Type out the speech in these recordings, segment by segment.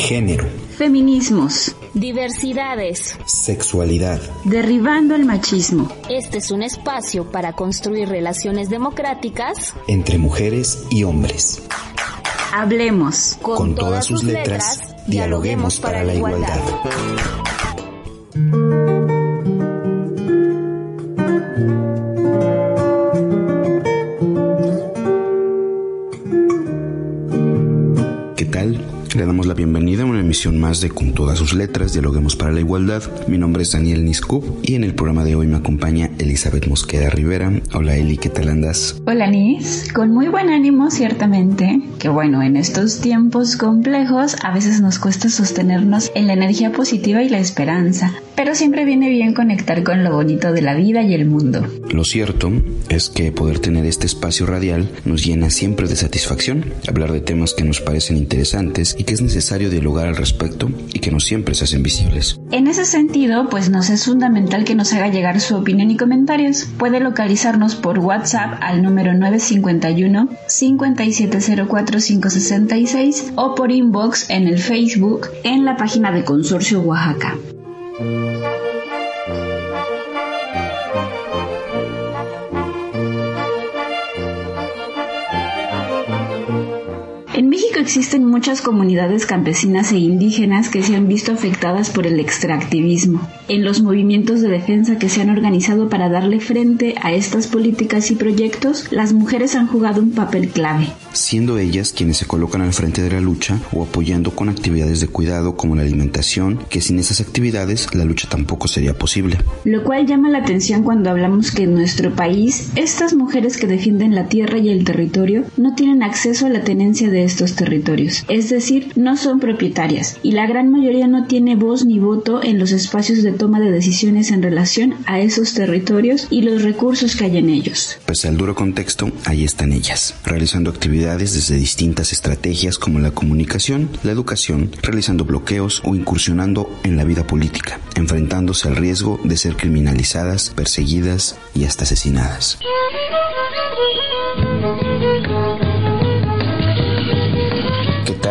género, feminismos, diversidades, sexualidad, derribando el machismo. Este es un espacio para construir relaciones democráticas entre mujeres y hombres. Hablemos con, todas, sus letras, dialoguemos para, la igualdad. Emisión más de Con todas sus letras, Dialoguemos para la Igualdad. Mi nombre es Daniel Niscup y en el programa de hoy me acompaña Elizabeth Mosqueda Rivera. Hola Eli, ¿qué tal andas? Hola Nis, con muy buen ánimo ciertamente, que bueno, en estos tiempos complejos a veces nos cuesta sostenernos en la energía positiva y la esperanza, pero siempre viene bien conectar con lo bonito de la vida y el mundo. Lo cierto es que poder tener este espacio radial nos llena siempre de satisfacción, hablar de temas que nos parecen interesantes y que es necesario dialogar al respecto y que no siempre se hacen visibles. En ese sentido, pues nos es fundamental que nos haga llegar su opinión y comentarios. Puede localizarnos por WhatsApp al número 951 5704566 o por inbox en el Facebook en la página de Consorcio Oaxaca. Música existen muchas comunidades campesinas e indígenas que se han visto afectadas por el extractivismo. En los movimientos de defensa que se han organizado para darle frente a estas políticas y proyectos, las mujeres han jugado un papel clave. Siendo ellas quienes se colocan al frente de la lucha o apoyando con actividades de cuidado como la alimentación, que sin esas actividades la lucha tampoco sería posible. Lo cual llama la atención cuando hablamos que en nuestro país estas mujeres que defienden la tierra y el territorio no tienen acceso a la tenencia de estos territorios es decir, no son propietarias y la gran mayoría no tiene voz ni voto en los espacios de toma de decisiones en relación a esos territorios y los recursos que hay en ellos. Pese al duro contexto, ahí están ellas, realizando actividades desde distintas estrategias como la comunicación, la educación, realizando bloqueos o incursionando en la vida política, enfrentándose al riesgo de ser criminalizadas, perseguidas y hasta asesinadas.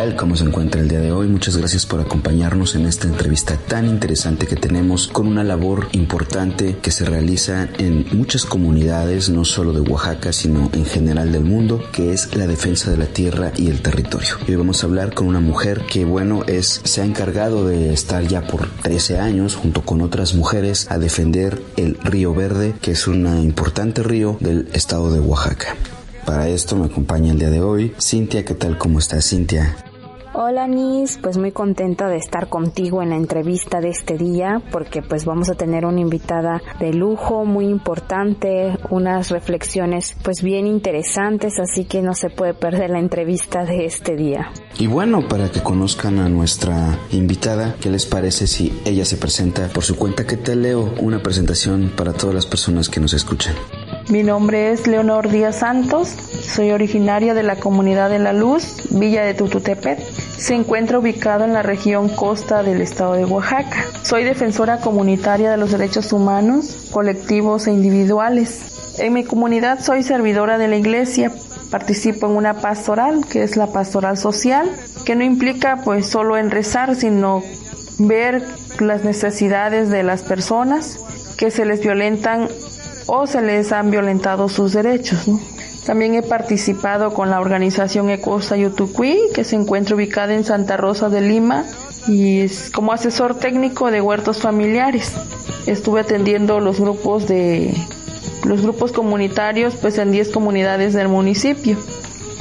Tal? ¿Cómo se encuentra el día de hoy? Muchas gracias por acompañarnos en esta entrevista tan interesante que tenemos con una labor importante que se realiza en muchas comunidades, no solo de Oaxaca, sino en general del mundo, que es la defensa de la tierra y el territorio. Hoy vamos a hablar con una mujer que, bueno, es, se ha encargado de estar ya por 13 años junto con otras mujeres a defender el Río Verde, que es un importante río del estado de Oaxaca. Para esto me acompaña el día de hoy Cintia. ¿Qué tal? ¿Cómo estás, Cintia? Hola Nis, pues muy contenta de estar contigo en la entrevista de este día porque pues vamos a tener una invitada de lujo muy importante, unas reflexiones pues bien interesantes, así que no se puede perder la entrevista de este día. Y bueno, para que conozcan a nuestra invitada, ¿qué les parece si ella se presenta por su cuenta? ¿Qué te leo? Una presentación para todas las personas que nos escuchan. Mi nombre es Leonor Díaz Santos, soy originaria de la comunidad de La Luz, Villa de Tututepet. Se encuentra ubicado en la región costa del estado de Oaxaca. Soy defensora comunitaria de los derechos humanos, colectivos e individuales. En mi comunidad soy servidora de la iglesia, participo en una pastoral, que es la pastoral social, que no implica pues solo en rezar, sino ver las necesidades de las personas que se les violentan o se les han violentado sus derechos. También he participado con la organización Ecosa Yutucuí, que se encuentra ubicada en Santa Rosa de Lima, y es como asesor técnico de huertos familiares. Estuve atendiendo los grupos de los grupos comunitarios pues en 10 comunidades del municipio.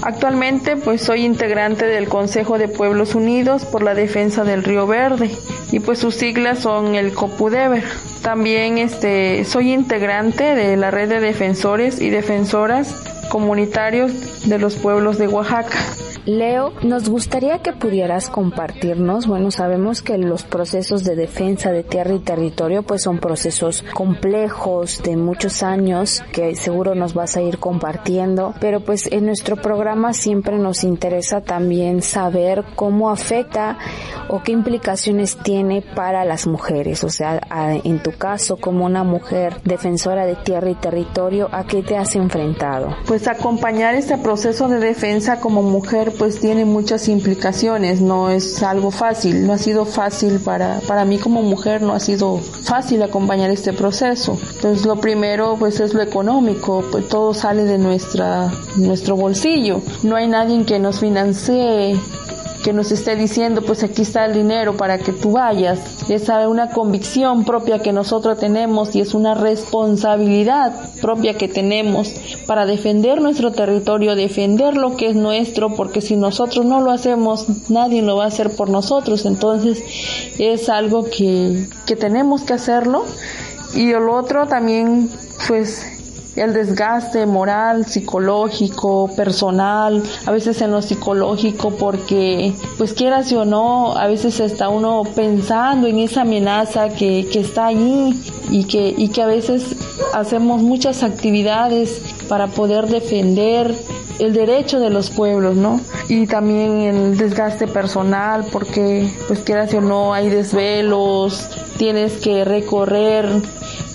Actualmente pues soy integrante del Consejo de Pueblos Unidos por la Defensa del Río Verde y pues sus siglas son el COPUDEVER. También este soy integrante de la red de defensores y defensoras comunitarios de los pueblos de Oaxaca. Leo, nos gustaría que pudieras compartirnos, bueno, sabemos que los procesos de defensa de tierra y territorio pues son procesos complejos de muchos años que seguro nos vas a ir compartiendo, pero pues en nuestro programa siempre nos interesa también saber cómo afecta o qué implicaciones tiene para las mujeres, o sea, en tu caso como una mujer defensora de tierra y territorio, ¿a qué te has enfrentado? Pues pues acompañar este proceso de defensa como mujer pues tiene muchas implicaciones, no es algo fácil, no ha sido fácil para, para mí como mujer, no ha sido fácil acompañar este proceso. Entonces lo primero pues es lo económico, pues todo sale de nuestra, nuestro bolsillo, no hay nadie que nos financie que nos esté diciendo, pues aquí está el dinero para que tú vayas. Es una convicción propia que nosotros tenemos y es una responsabilidad propia que tenemos para defender nuestro territorio, defender lo que es nuestro, porque si nosotros no lo hacemos, nadie lo va a hacer por nosotros. Entonces es algo que, que tenemos que hacerlo. Y el otro también, pues el desgaste moral, psicológico, personal, a veces en lo psicológico porque pues quieras o no, a veces está uno pensando en esa amenaza que, que está allí y que, y que a veces hacemos muchas actividades para poder defender el derecho de los pueblos, ¿no? Y también el desgaste personal, porque pues quieras o no, hay desvelos, tienes que recorrer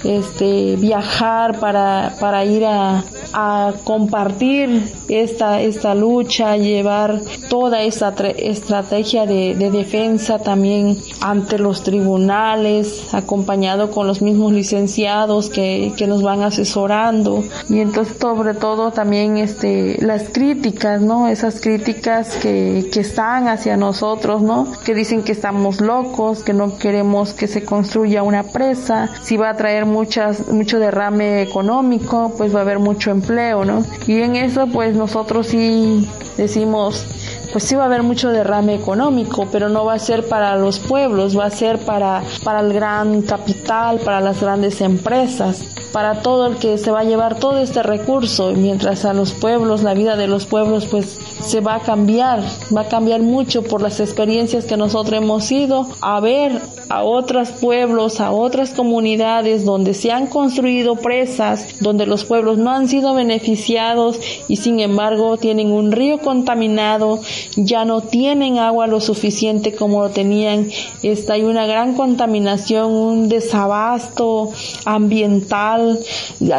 este, viajar para, para ir a, a compartir esta, esta lucha, llevar toda esta estrategia de, de, defensa también ante los tribunales, acompañado con los mismos licenciados que, que nos van asesorando. Y entonces sobre todo también este, las críticas, ¿no? Esas críticas que, que están hacia nosotros, ¿no? Que dicen que estamos locos, que no queremos que se construya una presa, si va a traer muchas, mucho derrame económico, pues va a haber mucho empleo, ¿no? Y en eso pues nosotros sí decimos, pues sí va a haber mucho derrame económico, pero no va a ser para los pueblos, va a ser para, para el gran capital, para las grandes empresas para todo el que se va a llevar todo este recurso, mientras a los pueblos, la vida de los pueblos pues se va a cambiar, va a cambiar mucho por las experiencias que nosotros hemos ido a ver a otros pueblos, a otras comunidades donde se han construido presas, donde los pueblos no han sido beneficiados y sin embargo tienen un río contaminado, ya no tienen agua lo suficiente como lo tenían, está hay una gran contaminación, un desabasto ambiental,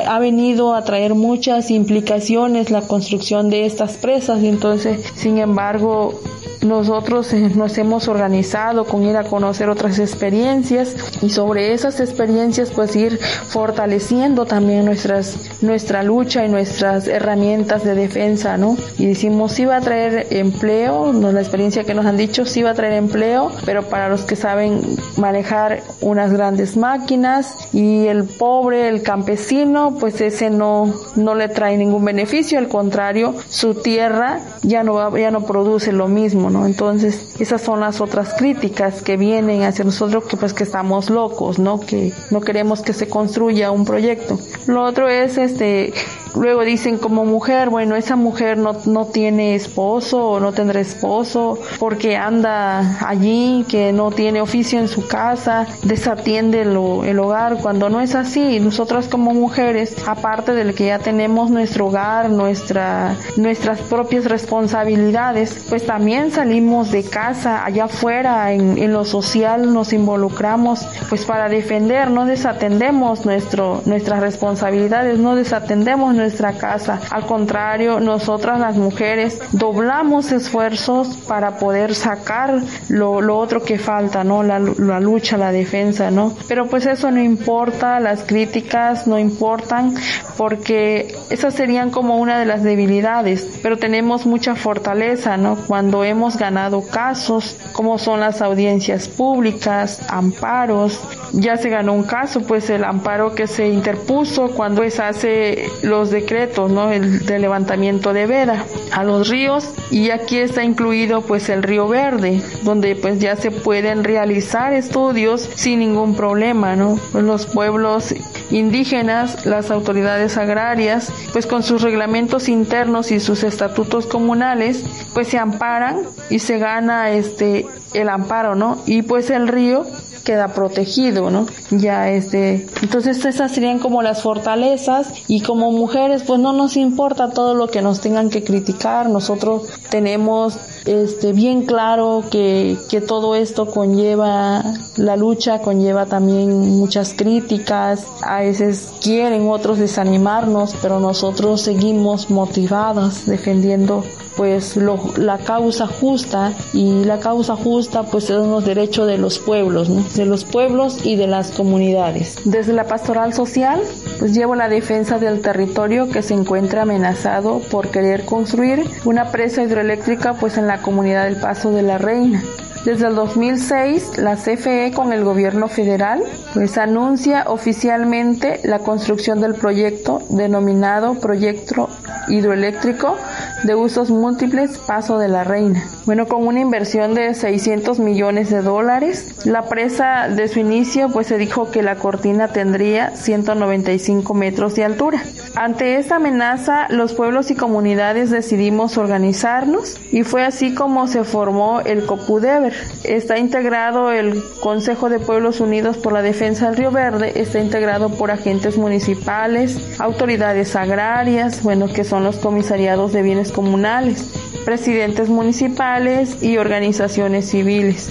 ha venido a traer muchas implicaciones la construcción de estas presas. Y entonces sin embargo nosotros eh, nos hemos organizado con ir a conocer otras experiencias y sobre esas experiencias pues ir fortaleciendo también nuestras, nuestra lucha y nuestras herramientas de defensa, ¿no? Y decimos, sí va a traer empleo, no, la experiencia que nos han dicho, sí va a traer empleo, pero para los que saben manejar unas grandes máquinas y el pobre, el campesino, pues ese no, no le trae ningún beneficio, al contrario, su tierra ya no, ya no produce lo mismo, entonces, esas son las otras críticas que vienen hacia nosotros que pues que estamos locos, ¿no? Que no queremos que se construya un proyecto. Lo otro es este luego dicen como mujer, bueno, esa mujer no, no tiene esposo o no tendrá esposo porque anda allí, que no tiene oficio en su casa, desatiende el hogar, cuando no es así. Nosotras como mujeres, aparte de que ya tenemos nuestro hogar, nuestra, nuestras propias responsabilidades, pues también salimos de casa, allá afuera, en, en lo social nos involucramos, pues para defender, no desatendemos nuestro, nuestras responsabilidades, no desatendemos nuestra casa. Al contrario, nosotras las mujeres doblamos esfuerzos para poder sacar lo, lo otro que falta, ¿no? La, la, lucha, la defensa, ¿no? Pero pues eso no importa, las críticas no importan porque esas serían como una de las debilidades, pero tenemos mucha fortaleza, ¿no? Cuando hemos ganado casos, como son las audiencias públicas, amparos, ya se ganó un caso, pues el amparo que se interpuso cuando se hace los decretos, ¿no? El de levantamiento de veda a los ríos y aquí está incluido pues el río Verde, donde pues ya se pueden realizar estudios sin ningún problema, ¿no? Los pueblos indígenas, las autoridades agrarias, pues con sus reglamentos internos y sus estatutos comunales, pues se amparan y se gana este el amparo, ¿no? Y pues el río queda protegido, ¿no? Ya este, entonces esas serían como las fortalezas y como mujeres pues no nos importa todo lo que nos tengan que criticar, nosotros tenemos este bien claro que, que todo esto conlleva la lucha, conlleva también muchas críticas, a veces quieren otros desanimarnos, pero nosotros seguimos motivadas defendiendo pues la causa justa y la causa justa pues son los derechos de los pueblos, de los pueblos y de las comunidades. Desde la pastoral social pues llevo la defensa del territorio que se encuentra amenazado por querer construir una presa hidroeléctrica pues en la comunidad del Paso de la Reina. Desde el 2006, la CFE con el gobierno federal pues anuncia oficialmente la construcción del proyecto denominado Proyecto Hidroeléctrico de usos múltiples Paso de la Reina. Bueno, con una inversión de 600 millones de dólares, la presa de su inicio pues se dijo que la cortina tendría 195 metros de altura. Ante esta amenaza, los pueblos y comunidades decidimos organizarnos y fue así como se formó el COPUDEVER. Está integrado el Consejo de Pueblos Unidos por la Defensa del Río Verde, está integrado por agentes municipales, autoridades agrarias, bueno, que son los comisariados de bienes comunales, presidentes municipales y organizaciones civiles.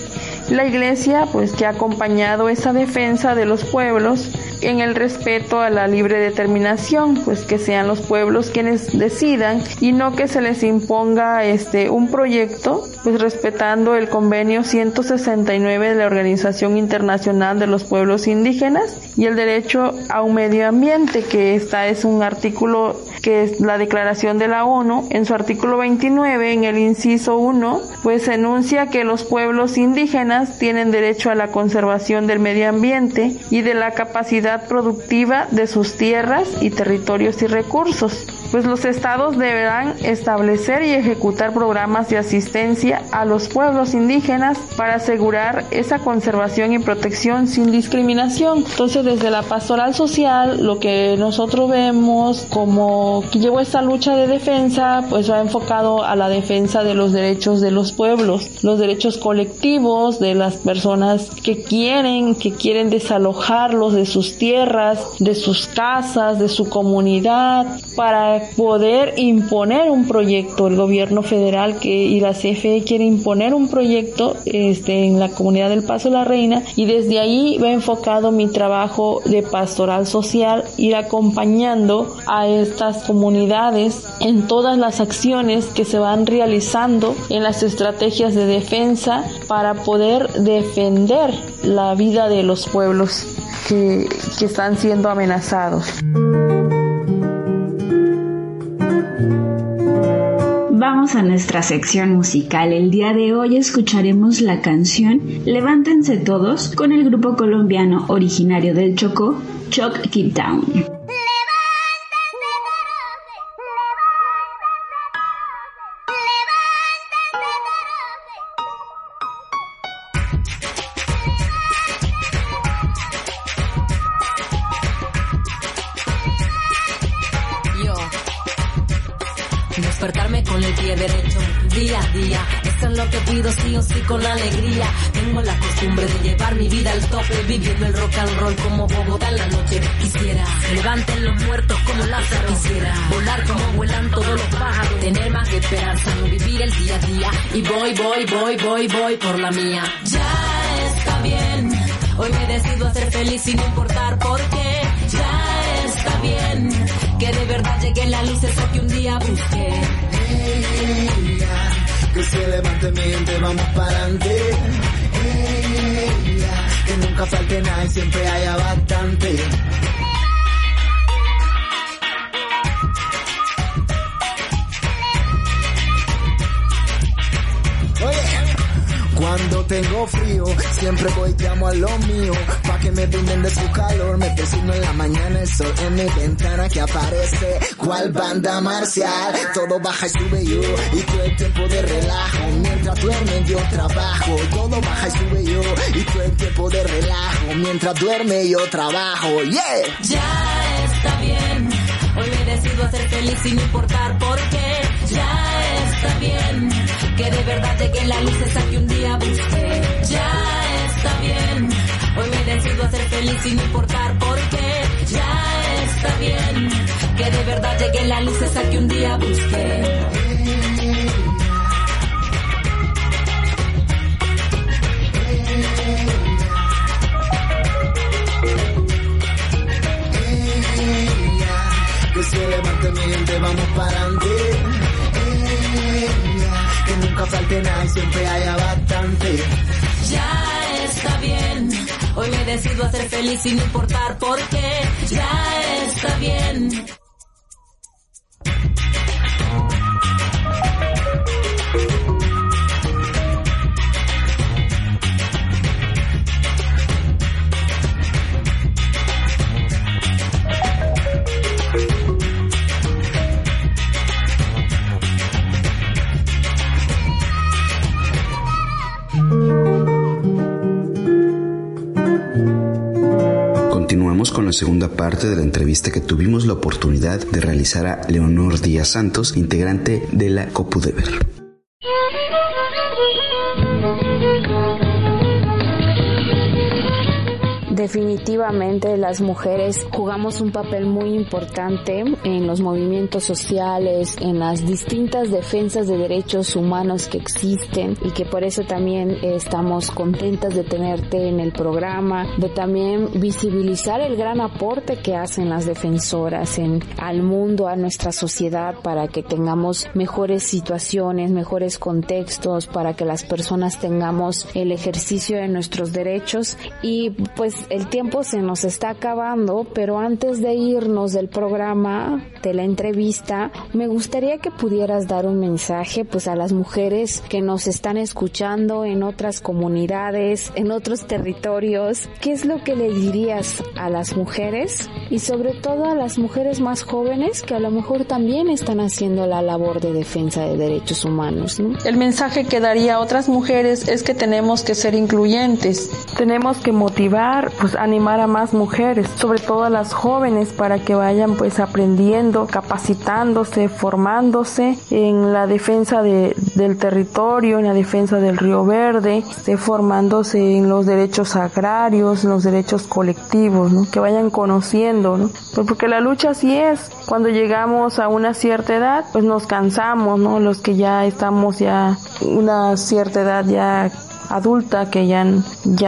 La iglesia, pues que ha acompañado esa defensa de los pueblos, en el respeto a la libre determinación, pues que sean los pueblos quienes decidan y no que se les imponga este un proyecto, pues respetando el convenio 169 de la Organización Internacional de los Pueblos Indígenas y el derecho a un medio ambiente, que esta es un artículo que es la declaración de la ONU, en su artículo 29, en el inciso 1, pues enuncia que los pueblos indígenas tienen derecho a la conservación del medio ambiente y de la capacidad productiva de sus tierras y territorios y recursos pues los estados deberán establecer y ejecutar programas de asistencia a los pueblos indígenas para asegurar esa conservación y protección sin discriminación. Entonces, desde la pastoral social, lo que nosotros vemos como que llevó esta lucha de defensa, pues va enfocado a la defensa de los derechos de los pueblos, los derechos colectivos de las personas que quieren, que quieren desalojarlos de sus tierras, de sus casas, de su comunidad, para poder imponer un proyecto. El gobierno federal que, y la CFE quiere imponer un proyecto este, en la comunidad del Paso de la Reina y desde ahí va enfocado mi trabajo de pastoral social, ir acompañando a estas comunidades en todas las acciones que se van realizando en las estrategias de defensa para poder defender la vida de los pueblos que, que están siendo amenazados. Vamos a nuestra sección musical. El día de hoy escucharemos la canción Levántense Todos con el grupo colombiano originario del Chocó, Choc Keep Down. Con alegría. Tengo la costumbre de llevar mi vida al tope, viviendo el rock and roll como Bogotá en la noche. Quisiera levanten los muertos como Lázaro. Quisiera volar como vuelan todos los pájaros. Tener más que esperanza, no vivir el día a día. Y voy, voy, voy, voy, voy por la mía. Ya está bien. Hoy me decido a ser feliz sin importar por qué. Ya está bien. Que de verdad llegue la luz esa que un día busqué que se levante mi gente, vamos para adelante. que nunca falte nada y siempre haya bastante. Tengo frío, siempre voy llamo a lo mío, pa' que me brinden de su calor, me persigno en la mañana el sol en mi ventana que aparece, cual banda marcial, todo baja y sube yo, y todo el tiempo de relajo, mientras duerme yo trabajo, todo baja y sube yo, y todo el tiempo de relajo, mientras duerme yo trabajo, yeah. Ya está bien, hoy me decido a ser feliz sin importar por qué, ya está bien, que de verdad llegue la luz que un día busqué. Ya está bien, hoy me decido a ser feliz sin importar por qué. Ya está bien, que de verdad llegue la luz que un día busqué. que se levante mi vamos para adelante que nunca falte nada y siempre haya bastante. Ya está bien, hoy me decido a ser feliz sin importar por qué. Ya está bien. Segunda parte de la entrevista que tuvimos la oportunidad de realizar a Leonor Díaz Santos, integrante de la Copudever. Definitivamente las mujeres jugamos un papel muy importante en los movimientos sociales, en las distintas defensas de derechos humanos que existen y que por eso también estamos contentas de tenerte en el programa, de también visibilizar el gran aporte que hacen las defensoras en al mundo, a nuestra sociedad para que tengamos mejores situaciones, mejores contextos, para que las personas tengamos el ejercicio de nuestros derechos. Y pues el tiempo se nos está acabando, pero antes de irnos del programa, de la entrevista, me gustaría que pudieras dar un mensaje pues a las mujeres que nos están escuchando en otras comunidades, en otros territorios. ¿Qué es lo que le dirías a las mujeres y sobre todo a las mujeres más jóvenes que a lo mejor también están haciendo la labor de defensa de derechos humanos? El mensaje que daría a otras mujeres es que tenemos que ser incluyentes, tenemos que motivar pues animar a más mujeres, sobre todo a las jóvenes para que vayan pues aprendiendo, capacitándose, formándose en la defensa de, del territorio, en la defensa del río verde, formándose en los derechos agrarios, en los derechos colectivos, ¿no? que vayan conociendo, ¿no? Pues porque la lucha así es, cuando llegamos a una cierta edad, pues nos cansamos, ¿no? Los que ya estamos ya una cierta edad ya adulta que ya,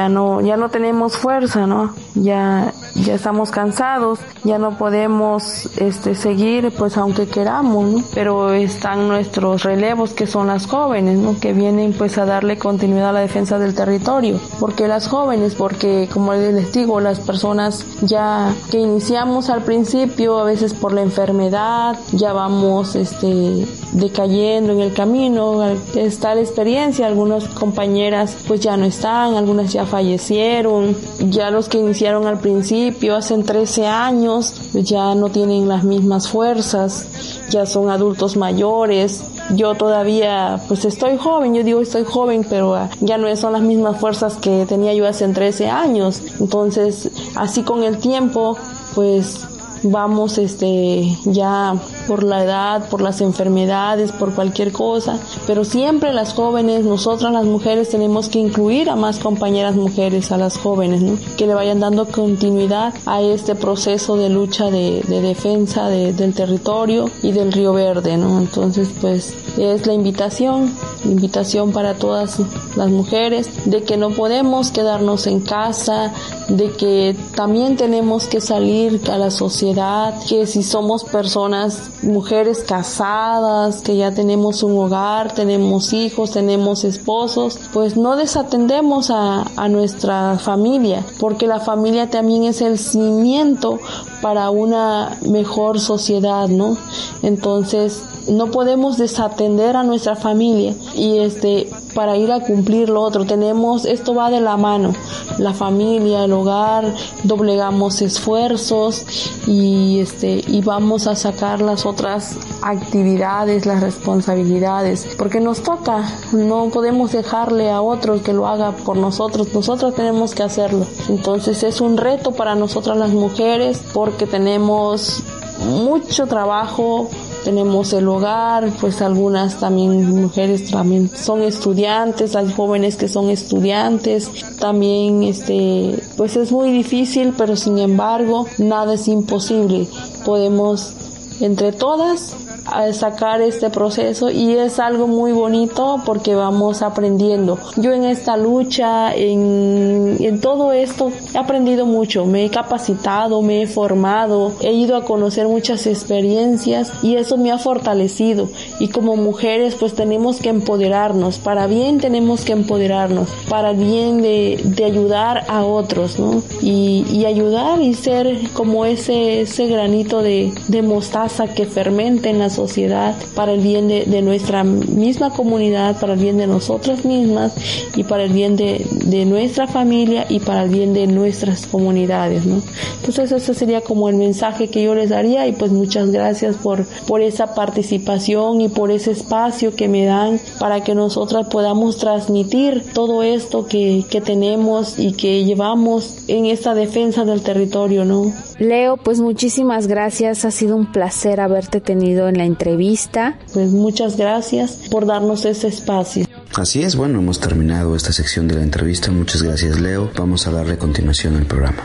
no, ya no tenemos fuerza, ¿no? Ya, ya estamos cansados, ya no podemos este, seguir, pues aunque queramos, pero están nuestros relevos que son las jóvenes, ¿no? que vienen pues a darle continuidad a la defensa del territorio. porque las jóvenes? Porque como les digo, las personas ya que iniciamos al principio, a veces por la enfermedad, ya vamos este, decayendo en el camino, está la experiencia, algunas compañeras pues ya no están, algunas ya fallecieron, ya los que iniciaron al principio, hace 13 años, ya no tienen las mismas fuerzas, ya son adultos mayores, yo todavía pues estoy joven, yo digo estoy joven, pero ah, ya no son las mismas fuerzas que tenía yo hace 13 años. Entonces, así con el tiempo, pues vamos este ya por la edad, por las enfermedades, por cualquier cosa, pero siempre las jóvenes, nosotras las mujeres tenemos que incluir a más compañeras mujeres, a las jóvenes, ¿no? que le vayan dando continuidad a este proceso de lucha de, defensa del territorio y del río verde, ¿no? Entonces, pues es la invitación, invitación para todas las mujeres de que no podemos quedarnos en casa, de que también tenemos que salir a la sociedad, que si somos personas mujeres casadas, que ya tenemos un hogar, tenemos hijos, tenemos esposos, pues no desatendemos a, a nuestra familia, porque la familia también es el cimiento para una mejor sociedad, ¿no? Entonces, no podemos desatender a nuestra familia y este para ir a cumplir lo otro tenemos esto va de la mano. La familia el hogar doblegamos esfuerzos y este y vamos a sacar las otras actividades las responsabilidades porque nos toca. No podemos dejarle a otros que lo haga por nosotros nosotros tenemos que hacerlo. Entonces es un reto para nosotras las mujeres porque tenemos mucho trabajo tenemos el hogar, pues algunas también mujeres también son estudiantes, hay jóvenes que son estudiantes, también este, pues es muy difícil, pero sin embargo nada es imposible. Podemos entre todas a sacar este proceso y es algo muy bonito porque vamos aprendiendo. Yo en esta lucha, en, en todo esto, he aprendido mucho, me he capacitado, me he formado, he ido a conocer muchas experiencias y eso me ha fortalecido. Y como mujeres pues tenemos que empoderarnos, para bien tenemos que empoderarnos, para bien de, de ayudar a otros, ¿no? Y, y, ayudar y ser como ese, ese granito de, de mostaza que fermente en la sociedad para el bien de, de, nuestra misma comunidad, para el bien de nosotras mismas y para el bien de, de nuestra familia y para el bien de nuestras comunidades, ¿no? Entonces ese sería como el mensaje que yo les daría y pues muchas gracias por, por esa participación y por ese espacio que me dan para que nosotras podamos transmitir todo esto que, que tenemos y que llevamos en esta defensa del territorio, ¿no? Leo, pues muchísimas gracias, ha sido un placer haberte tenido en la entrevista. Pues muchas gracias por darnos ese espacio. Así es, bueno, hemos terminado esta sección de la entrevista. Muchas gracias, Leo. Vamos a darle continuación al programa.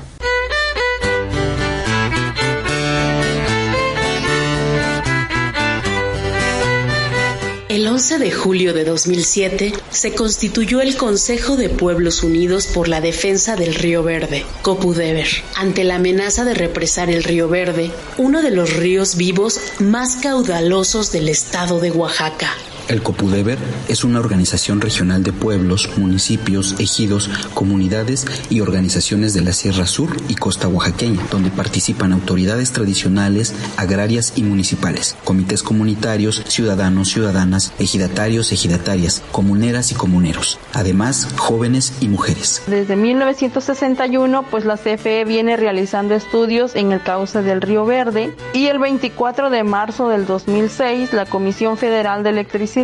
El 11 de julio de 2007 se constituyó el Consejo de Pueblos Unidos por la Defensa del Río Verde, COPUDEVER, ante la amenaza de represar el Río Verde, uno de los ríos vivos más caudalosos del estado de Oaxaca. El Copudever es una organización regional de pueblos, municipios, ejidos, comunidades y organizaciones de la Sierra Sur y Costa Oaxaqueña, donde participan autoridades tradicionales, agrarias y municipales, comités comunitarios, ciudadanos, ciudadanas, ejidatarios, ejidatarias, comuneras y comuneros, además jóvenes y mujeres. Desde 1961, pues la CFE viene realizando estudios en el cauce del Río Verde y el 24 de marzo del 2006, la Comisión Federal de Electricidad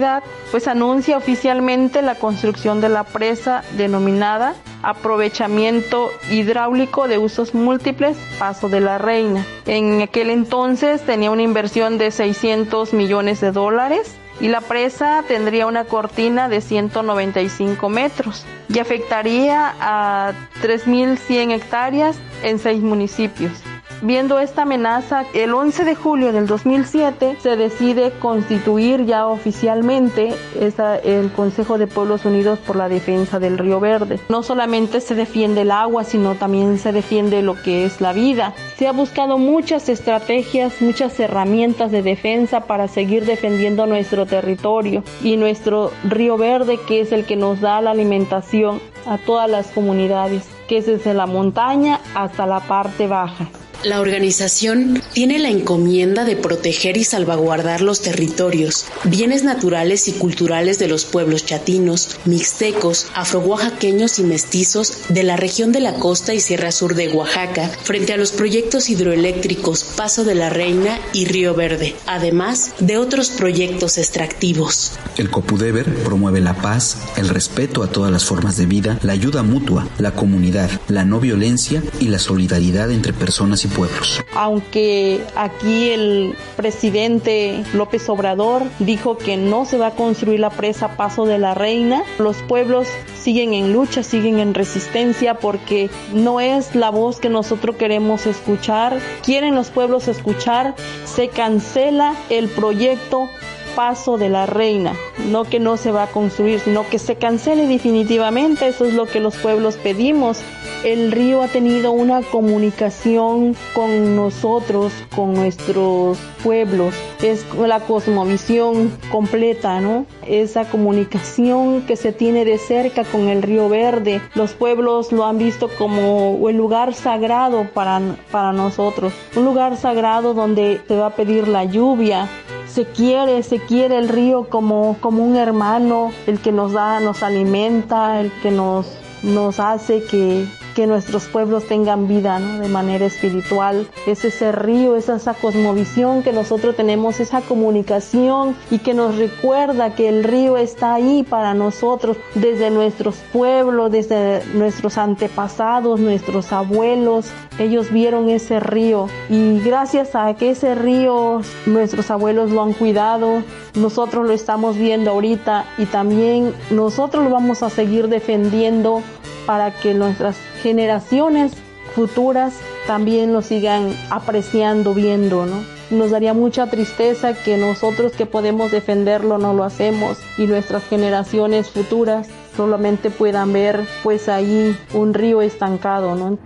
pues anuncia oficialmente la construcción de la presa denominada aprovechamiento hidráulico de usos múltiples Paso de la Reina. En aquel entonces tenía una inversión de 600 millones de dólares y la presa tendría una cortina de 195 metros y afectaría a 3.100 hectáreas en seis municipios. Viendo esta amenaza, el 11 de julio del 2007 se decide constituir ya oficialmente esa, el Consejo de Pueblos Unidos por la Defensa del Río Verde. No solamente se defiende el agua, sino también se defiende lo que es la vida. Se ha buscado muchas estrategias, muchas herramientas de defensa para seguir defendiendo nuestro territorio y nuestro Río Verde, que es el que nos da la alimentación a todas las comunidades, que es desde la montaña hasta la parte baja. La organización tiene la encomienda de proteger y salvaguardar los territorios, bienes naturales y culturales de los pueblos chatinos, mixtecos, afro-oaxaqueños y mestizos de la región de la costa y sierra sur de Oaxaca frente a los proyectos hidroeléctricos Paso de la Reina y Río Verde, además de otros proyectos extractivos. El Copudever promueve la paz, el respeto a todas las formas de vida, la ayuda mutua, la comunidad, la no violencia y la solidaridad entre personas y pueblos. Aunque aquí el presidente López Obrador dijo que no se va a construir la presa Paso de la Reina, los pueblos siguen en lucha, siguen en resistencia porque no es la voz que nosotros queremos escuchar. Quieren los pueblos escuchar, se cancela el proyecto paso de la reina, no que no se va a construir, sino que se cancele definitivamente, eso es lo que los pueblos pedimos. El río ha tenido una comunicación con nosotros, con nuestros pueblos, es la cosmovisión completa, ¿no? Esa comunicación que se tiene de cerca con el río verde, los pueblos lo han visto como el lugar sagrado para, para nosotros, un lugar sagrado donde se va a pedir la lluvia, se quiere, se quiere el río como, como un hermano, el que nos da, nos alimenta, el que nos, nos hace que, que nuestros pueblos tengan vida de manera espiritual. Es ese río, es esa cosmovisión que nosotros tenemos, esa comunicación y que nos recuerda que el río está ahí para nosotros desde nuestros pueblos, desde nuestros antepasados, nuestros abuelos. Ellos vieron ese río y gracias a que ese río nuestros abuelos lo han cuidado, nosotros lo estamos viendo ahorita y también nosotros lo vamos a seguir defendiendo para que nuestras generaciones futuras también lo sigan apreciando, viendo, ¿no? Nos daría mucha tristeza que nosotros que podemos defenderlo no lo hacemos y nuestras generaciones futuras solamente puedan ver pues ahí un río estancado, ¿no?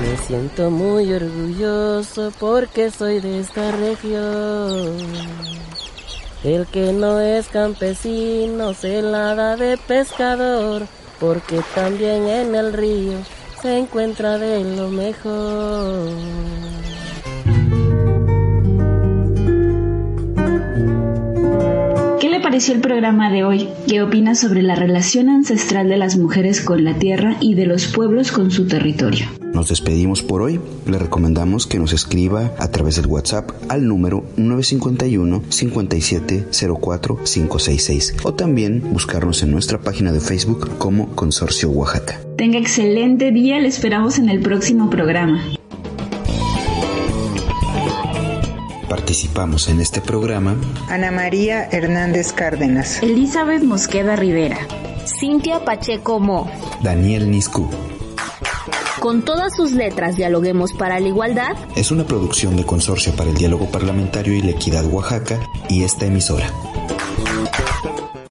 Me siento muy orgulloso porque soy de esta región. El que no es campesino se la da de pescador, porque también en el río se encuentra de lo mejor. ¿Qué le pareció el programa de hoy? ¿Qué opina sobre la relación ancestral de las mujeres con la tierra y de los pueblos con su territorio? Nos despedimos por hoy. Le recomendamos que nos escriba a través del WhatsApp al número 951 5704 566 o también buscarnos en nuestra página de Facebook como Consorcio Oaxaca. Tenga excelente día, le esperamos en el próximo programa. Participamos en este programa Ana María Hernández Cárdenas, Elizabeth Mosqueda Rivera, Cintia Pacheco Mo, Daniel Niscu. Con todas sus letras, dialoguemos para la igualdad. Es una producción de Consorcio para el Diálogo Parlamentario y la Equidad Oaxaca y esta emisora.